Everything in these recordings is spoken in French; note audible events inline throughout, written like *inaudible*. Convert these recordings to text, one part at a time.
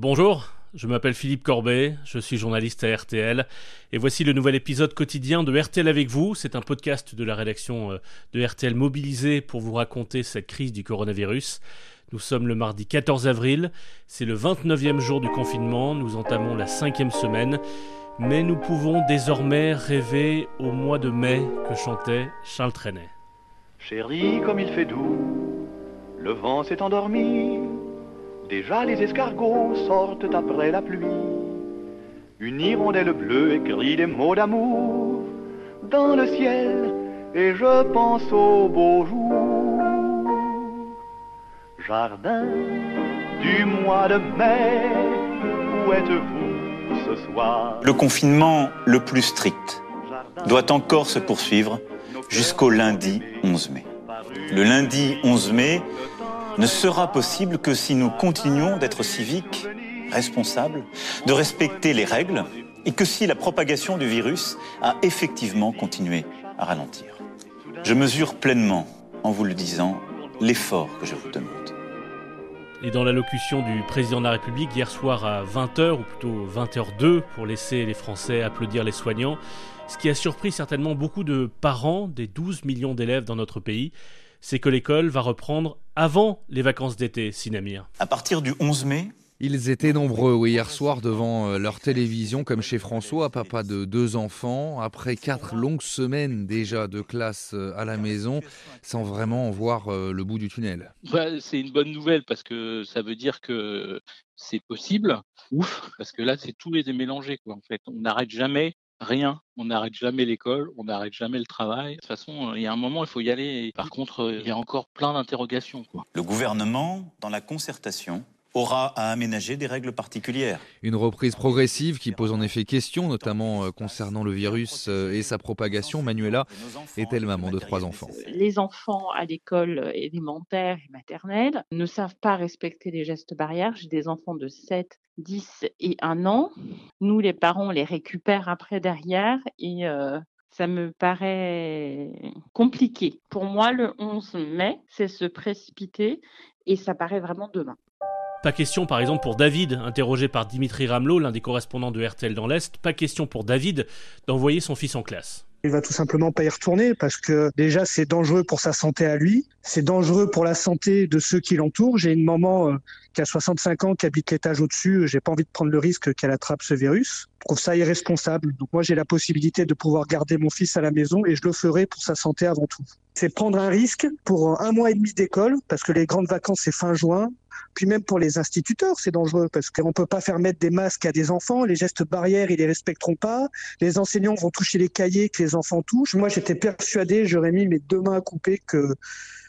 Bonjour, je m'appelle Philippe Corbet, je suis journaliste à RTL et voici le nouvel épisode quotidien de RTL avec vous. C'est un podcast de la rédaction euh, de RTL mobilisé pour vous raconter cette crise du coronavirus. Nous sommes le mardi 14 avril, c'est le 29e jour du confinement, nous entamons la cinquième semaine, mais nous pouvons désormais rêver au mois de mai que chantait Charles Trenet. Chérie, comme il fait doux, le vent s'est endormi, Déjà les escargots sortent après la pluie. Une hirondelle bleue écrit des mots d'amour dans le ciel et je pense au beau jour. Jardin du mois de mai, où êtes-vous ce soir? Le confinement le plus strict doit encore se poursuivre jusqu'au lundi 11 mai. Le lundi 11 mai, ne sera possible que si nous continuons d'être civiques, responsables, de respecter les règles et que si la propagation du virus a effectivement continué à ralentir. Je mesure pleinement, en vous le disant, l'effort que je vous demande. Et dans l'allocution du président de la République hier soir à 20h, ou plutôt 20h02, pour laisser les Français applaudir les soignants, ce qui a surpris certainement beaucoup de parents des 12 millions d'élèves dans notre pays, c'est que l'école va reprendre avant les vacances d'été, Sinamir. À partir du 11 mai, ils étaient nombreux hier soir devant euh, leur télévision, comme chez François, papa de deux enfants, après quatre longues semaines déjà de classe euh, à la maison, sans vraiment voir euh, le bout du tunnel. c'est une bonne nouvelle parce que ça veut dire que c'est possible. Ouf, parce que là, c'est tous les mélangés. Quoi, en fait. On n'arrête jamais rien. On n'arrête jamais l'école, on n'arrête jamais le travail. De toute façon, il y a un moment, il faut y aller. Par contre, il y a encore plein d'interrogations. Le gouvernement, dans la concertation, aura à aménager des règles particulières. Une reprise progressive qui pose en effet question, notamment euh, concernant le virus euh, et sa propagation. Manuela est-elle maman de trois enfants? Les enfants à l'école élémentaire et maternelle ne savent pas respecter les gestes barrières. J'ai des enfants de 7, 10 et 1 an. Nous, les parents, on les récupère après derrière et euh, ça me paraît compliqué. Pour moi, le 11 mai, c'est se précipiter et ça paraît vraiment demain. Pas question par exemple pour David, interrogé par Dimitri Ramelot, l'un des correspondants de RTL dans l'Est, pas question pour David d'envoyer son fils en classe. Il va tout simplement pas y retourner parce que déjà c'est dangereux pour sa santé à lui, c'est dangereux pour la santé de ceux qui l'entourent. J'ai une maman euh, qui a 65 ans, qui habite l'étage au-dessus, j'ai pas envie de prendre le risque qu'elle attrape ce virus. Je trouve ça irresponsable. Donc moi j'ai la possibilité de pouvoir garder mon fils à la maison et je le ferai pour sa santé avant tout. C'est prendre un risque pour un mois et demi d'école parce que les grandes vacances c'est fin juin. Puis même pour les instituteurs, c'est dangereux parce qu'on ne peut pas faire mettre des masques à des enfants, les gestes barrières, ils les respecteront pas, les enseignants vont toucher les cahiers que les enfants touchent. Moi, j'étais persuadé, j'aurais mis mes deux mains à couper que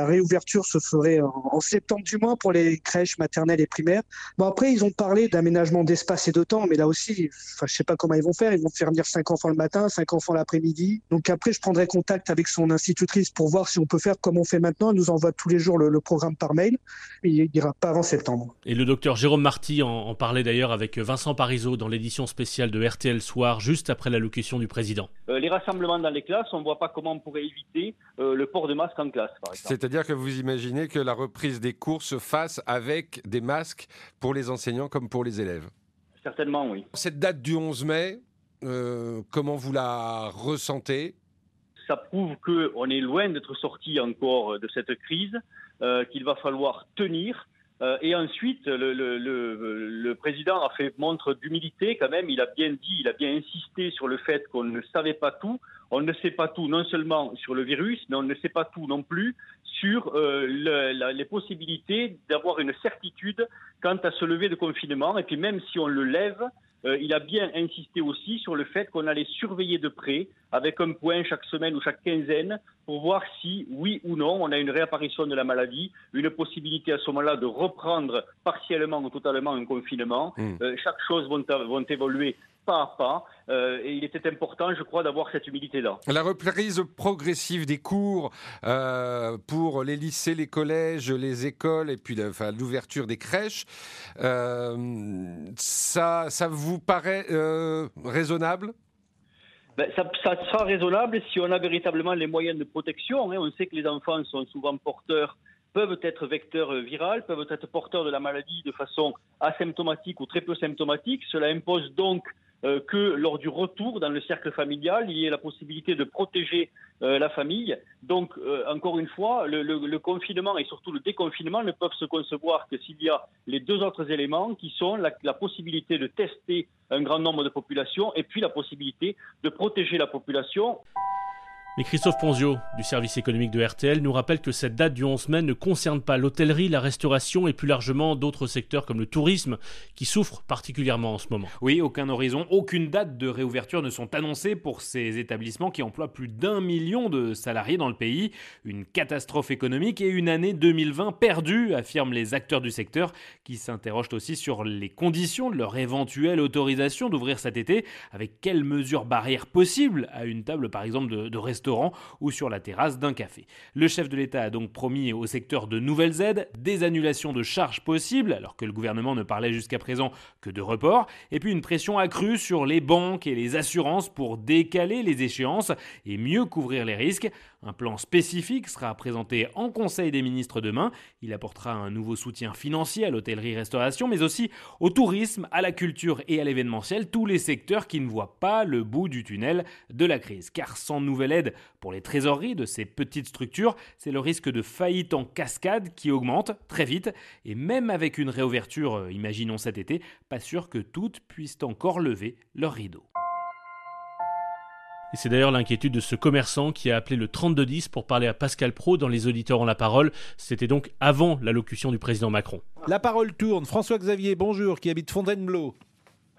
la réouverture se ferait en, septembre du mois pour les crèches maternelles et primaires. Bon, après, ils ont parlé d'aménagement d'espace et de temps, mais là aussi, enfin, je sais pas comment ils vont faire. Ils vont faire venir cinq enfants le matin, cinq enfants l'après-midi. Donc après, je prendrai contact avec son institutrice pour voir si on peut faire comme on fait maintenant. Elle nous envoie tous les jours le, programme par mail. Il ira pas avant septembre. Et le docteur Jérôme Marty en, parlait d'ailleurs avec Vincent Parisot dans l'édition spéciale de RTL Soir, juste après l'allocution du président. Euh, les rassemblements dans les classes, on ne voit pas comment on pourrait éviter euh, le port de masque en classe, par exemple. C'est-à-dire que vous imaginez que la reprise des cours se fasse avec des masques pour les enseignants comme pour les élèves Certainement, oui. Cette date du 11 mai, euh, comment vous la ressentez? Ça prouve qu'on est loin d'être sorti encore de cette crise, euh, qu'il va falloir tenir. Euh, et ensuite, le, président a fait montre d'humilité quand même. Il a bien dit, il a bien insisté sur le fait qu'on ne savait pas tout on ne sait pas tout, non seulement sur le virus, mais on ne sait pas tout non plus sur euh, les possibilités d'avoir une certitude quant à ce lever de confinement. Et puis même si on le lève, euh, il a bien insisté aussi sur le fait qu'on allait surveiller de près, avec un point chaque semaine ou chaque quinzaine, pour voir si, oui ou non, on a une réapparition de la maladie, une possibilité à ce moment-là de reprendre partiellement ou totalement un confinement. Mmh. Euh, chaque chose vont, vont évoluer pas à pas. Euh, et il était important, je crois, d'avoir cette humilité-là. La reprise progressive des cours euh, pour les lycées, les collèges, les écoles et puis l'ouverture des crèches, euh, ça, ça vous paraît raisonnable? Ben, ça, sera raisonnable si on a véritablement les moyens de protection. Hein. On sait que les enfants sont souvent porteurs peuvent être vecteurs virales, peuvent être porteurs de la maladie de façon asymptomatique ou très peu symptomatique. Cela impose donc euh, que lors du retour dans le cercle familial, il y ait la possibilité de protéger euh, la famille. Donc, euh, encore une fois, le, confinement et surtout le déconfinement ne peuvent se concevoir que s'il y a les deux autres éléments qui sont la, la possibilité de tester un grand nombre de populations et puis la possibilité de protéger la population. Mais Christophe Ponzio, du service économique de RTL, nous rappelle que cette date du 11 mai ne concerne pas l'hôtellerie, la restauration et plus largement d'autres secteurs comme le tourisme qui souffrent particulièrement en ce moment. Oui, aucun horizon, aucune date de réouverture ne sont annoncées pour ces établissements qui emploient plus d'un million de salariés dans le pays. Une catastrophe économique et une année 2020 perdue, affirment les acteurs du secteur qui s'interrogent aussi sur les conditions de leur éventuelle autorisation d'ouvrir cet été, avec quelles mesures barrières possibles à une table par exemple de, de restauration restaurant ou sur la terrasse d'un café. Le chef de l'État a donc promis au secteur de nouvelles aides, des annulations de charges possibles, alors que le gouvernement ne parlait jusqu'à présent que de report, et puis une pression accrue sur les banques et les assurances pour décaler les échéances et mieux couvrir les risques. Un plan spécifique sera présenté en Conseil des ministres demain. Il apportera un nouveau soutien financier à l'hôtellerie-restauration, mais aussi au tourisme, à la culture et à l'événementiel, tous les secteurs qui ne voient pas le bout du tunnel de la crise. Car sans nouvelle aide pour les trésoreries de ces petites structures, c'est le risque de faillite en cascade qui augmente très vite. Et même avec une réouverture, euh, imaginons cet été, pas sûr que toutes puissent encore lever leurs rideaux. Et c'est d'ailleurs l'inquiétude de ce commerçant qui a appelé le 3210 pour parler à Pascal Pro dans Les auditeurs ont la parole. C'était donc avant l'allocution du président Macron. La parole tourne. François-Xavier, bonjour, qui habite Fontainebleau.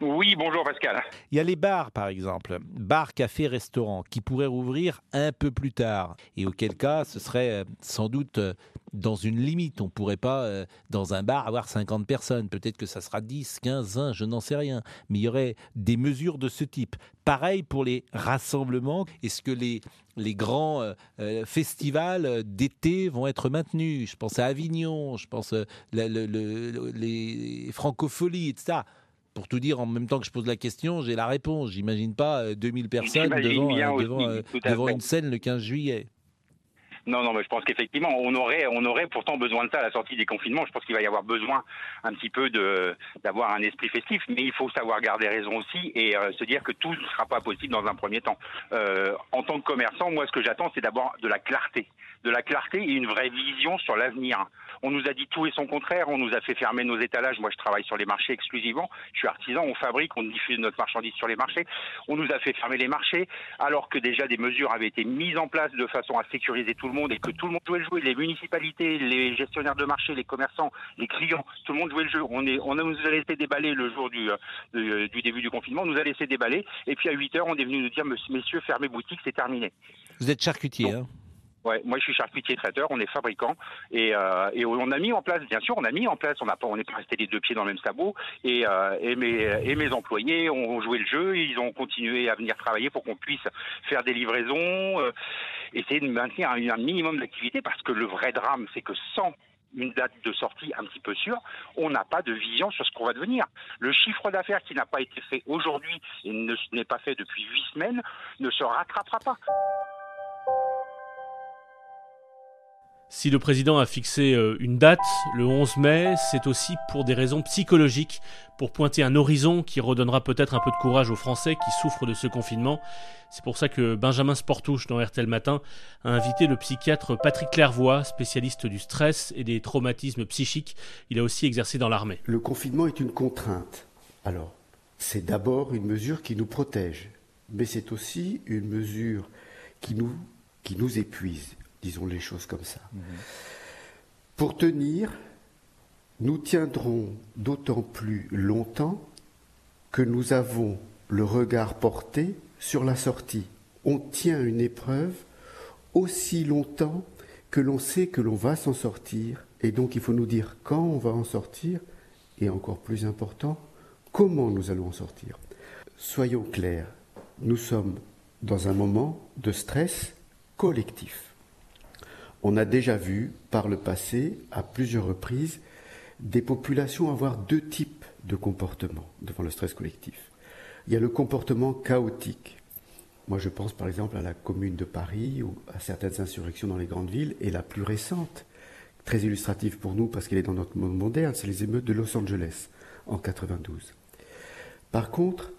Oui, bonjour Pascal. Il y a les bars, par exemple, bars, cafés, restaurants, qui pourraient rouvrir un peu plus tard. Et auquel cas, ce serait euh, sans doute euh, dans une limite. On ne pourrait pas, euh, dans un bar, avoir 50 personnes. Peut-être que ça sera 10, 15, 20, je n'en sais rien. Mais il y aurait des mesures de ce type. Pareil pour les rassemblements. Est-ce que les, les grands festivals d'été vont être maintenus? Je pense à Avignon, je pense à les francopholies, etc pour tout dire, en même temps que je pose la question, j'ai la réponse. J'imagine pas 2000 euh, personnes devant, euh, devant, euh, devant une scène le 15 juillet. Non, non, mais je pense qu'effectivement, on aurait, on aurait pourtant besoin de ça à la sortie des confinements. Je pense qu'il va y avoir besoin un petit peu de d'avoir un esprit festif, mais il faut savoir garder raison aussi et se dire que tout ne sera pas possible dans un premier temps. en tant que commerçant, moi, ce que j'attends, c'est d'abord de la clarté, de la clarté et une vraie vision sur l'avenir. On nous a dit tout et son contraire. On nous a fait fermer nos étalages. Moi, je travaille sur les marchés exclusivement. Je suis artisan. On fabrique, on diffuse notre marchandise sur les marchés. On nous a fait fermer les marchés, alors que déjà des mesures avaient été mises en place de façon à sécuriser tout le monde et que tout le monde jouait le jeu. Les municipalités, les gestionnaires de marché, les commerçants, les clients, tout le monde jouait le jeu. On, est, on nous a laissé déballer le jour du, euh, du début du confinement. On nous a laissé déballer. Et puis à 8 heures, on est venu nous dire, messieurs, fermez boutique, c'est terminé. Vous êtes charcutier, hein Ouais, moi je suis charcutier traiteur, on est fabricant et, euh, et, on a mis en place, bien sûr, on a mis en place, on n'a pas, on n'est pas resté les deux pieds dans le même sabot et, euh, et, mes, employés ont joué le jeu, ils ont continué à venir travailler pour qu'on puisse faire des livraisons, euh, essayer de maintenir un, un minimum d'activité parce que le vrai drame, c'est que sans une date de sortie un petit peu sûre, on n'a pas de vision sur ce qu'on va devenir. Le chiffre d'affaires qui n'a pas été fait aujourd'hui et ne n'est pas fait depuis huit semaines ne se rattrapera pas. Si le président a fixé euh, une date, le 11 mai, c'est aussi pour des raisons psychologiques, pour pointer un horizon qui redonnera peut-être un peu de courage aux Français qui souffrent de ce confinement. C'est pour ça que Benjamin Sportouche dans RTL Matin a invité le psychiatre Patrick Clairvoy, spécialiste du stress et des traumatismes psychiques. Il a aussi exercé dans l'armée. Le confinement est une contrainte. Alors, c'est d'abord une mesure qui nous protège, mais c'est aussi une mesure qui nous, qui nous épuise disons les choses comme ça. Pour tenir, nous tiendrons d'autant plus longtemps que nous avons le regard porté sur la sortie. On tient une épreuve aussi longtemps que l'on sait que l'on va s'en sortir, et donc il faut nous dire quand on va en sortir, et encore plus important, comment nous allons en sortir. Soyons clairs, nous sommes dans un moment de stress collectif. On a déjà vu par le passé, à plusieurs reprises, des populations avoir deux types de comportements devant le stress collectif. Il y a le comportement chaotique. Moi, je pense par exemple à la commune de Paris ou à certaines insurrections dans les grandes villes, et la plus récente, très illustrative pour nous parce qu'elle est dans notre monde moderne, c'est les émeutes de Los Angeles en 92. Par contre,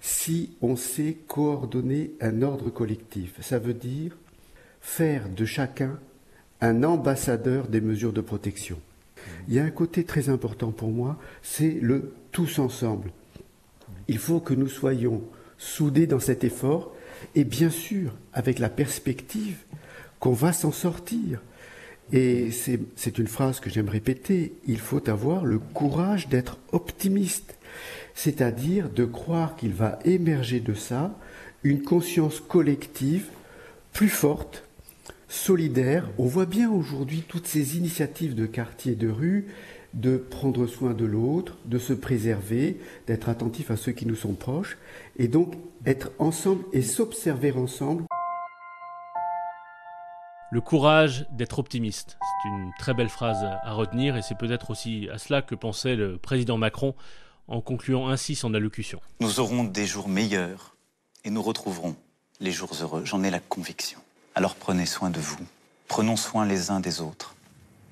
si on sait coordonner un ordre collectif, ça veut dire faire de chacun un ambassadeur des mesures de protection. Il y a un côté très important pour moi, c'est le tous ensemble. Il faut que nous soyons soudés dans cet effort et bien sûr avec la perspective qu'on va s'en sortir. Et c'est une phrase que j'aime répéter, il faut avoir le courage d'être optimiste, c'est-à-dire de croire qu'il va émerger de ça une conscience collective plus forte, solidaire. On voit bien aujourd'hui toutes ces initiatives de quartier, de rue, de prendre soin de l'autre, de se préserver, d'être attentif à ceux qui nous sont proches, et donc être ensemble et s'observer ensemble. Le courage d'être optimiste, c'est une très belle phrase à retenir et c'est peut-être aussi à cela que pensait le président Macron en concluant ainsi son allocution. Nous aurons des jours meilleurs et nous retrouverons les jours heureux, j'en ai la conviction. Alors prenez soin de vous, prenons soin les uns des autres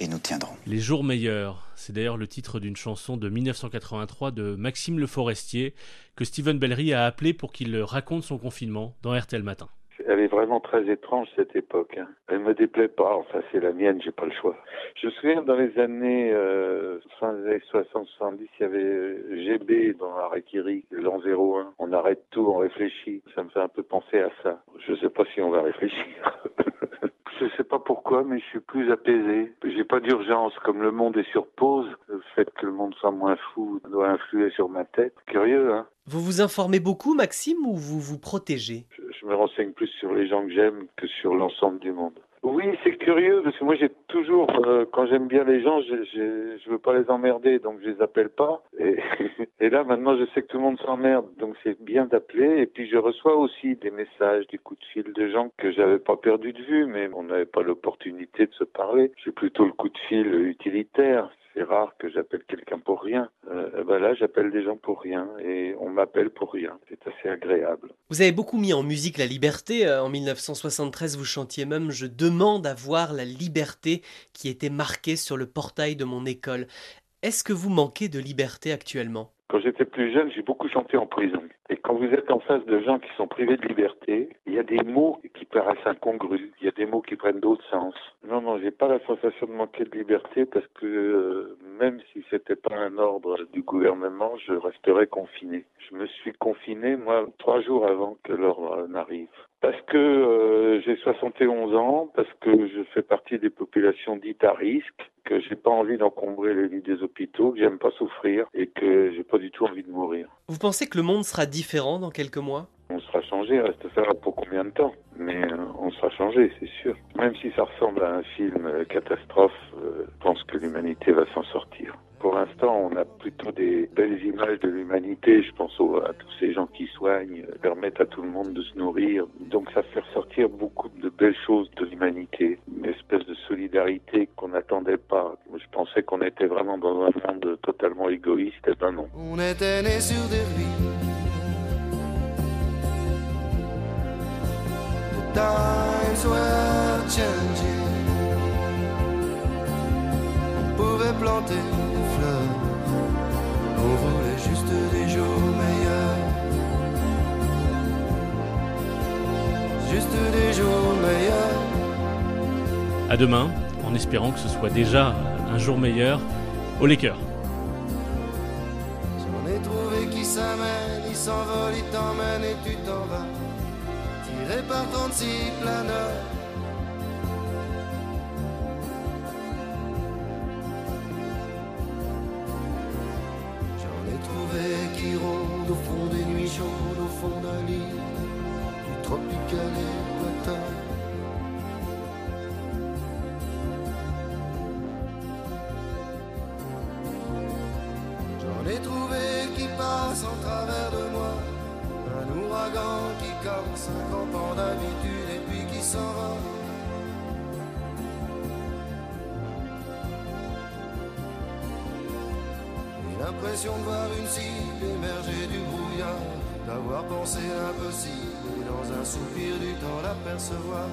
et nous tiendrons. Les jours meilleurs, c'est d'ailleurs le titre d'une chanson de 1983 de Maxime Le Forestier que Steven Bellery a appelé pour qu'il raconte son confinement dans RTL Matin. Elle est vraiment très étrange cette époque. Hein. Elle me déplaît pas. Enfin, c'est la mienne, j'ai pas le choix. Je me souviens dans les années euh, fin des années 60, 70, il y avait euh, GB dans Arrêt Kiri, l'an 01. On arrête tout, on réfléchit. Ça me fait un peu penser à ça. Je sais pas si on va réfléchir. *laughs* Je sais pas pourquoi, mais je suis plus apaisé. J'ai pas d'urgence. Comme le monde est sur pause, le fait que le monde soit moins fou doit influer sur ma tête. Curieux, hein Vous vous informez beaucoup, Maxime, ou vous vous protégez? Je, me renseigne plus sur les gens que j'aime que sur l'ensemble du monde. Oui, c'est curieux parce que moi j'ai toujours, euh, quand j'aime bien les gens, je, je, veux pas les emmerder, donc je les appelle pas. Et, *laughs* et là maintenant je sais que tout le monde s'emmerde, donc c'est bien d'appeler. Et puis je reçois aussi des messages, des coups de fil de gens que j'avais pas perdu de vue, mais on n'avait pas l'opportunité de se parler. J'ai plutôt le coup de fil utilitaire. C'est rare que j'appelle quelqu'un pour rien. Euh, ben là, j'appelle des gens pour rien et on m'appelle pour rien. C'est assez agréable. Vous avez beaucoup mis en musique la liberté. Euh, En 1973, vous chantiez même Je demande à voir la liberté qui était marquée sur le portail de mon école. Est-ce que vous manquez de liberté actuellement? Quand j'étais plus jeune, j'ai beaucoup chanté en prison. Vous êtes en face de gens qui sont privés de liberté, il y a des mots qui paraissent incongrus, il y a des mots qui prennent d'autres sens. Non, non, j'ai pas la sensation de manquer de liberté parce que euh, même si c'était pas un ordre du gouvernement, je resterais confiné. Je me suis confiné, moi, trois jours avant que l'ordre n'arrive. Parce que euh, j'ai 71 ans, parce que je fais partie des populations dites à risque, que j'ai pas envie d'encombrer les lits des hôpitaux, que j'aime pas souffrir et que j'ai pas du tout envie de mourir. Vous pensez que le monde sera différent dans quelques mois? On sera changé, reste à savoir pour combien de temps? Mais euh, on sera changé, c'est sûr. Même si ça ressemble à un film euh, catastrophe, euh, je pense que l'humanité va s'en sortir. Pour l'instant, on a plutôt des belles images de l'humanité. Je pense à tous ces gens qui soignent, euh, permettent à tout le monde de se nourrir. Donc ça fait ressortir beaucoup de belles choses de l'humanité. Une espèce de solidarité qu'on n'attendait pas. Je pensais qu'on était vraiment dans un monde totalement égoïste. Eh ben non. On était nés sur des. The times were changing. On pouvait planter. On voulait juste des jours meilleurs. Juste des jours meilleurs. À demain, en espérant que ce soit déjà un jour meilleur au Lakers. J'en ai trouvé qui s'amènent, ils s'envolent, ils t'emmènent et tu t'en vas. Tiré par 36 planeurs. Au fond d'un lit du tropical équateur. J'en ai trouvé qui passent en travers de moi. Un ouragan qui 50 ans d'habitude et puis qui s'en va. L'impression de voir une cible émerger du brouillard, d'avoir pensé l'impossible et dans un soupir du temps l'apercevoir.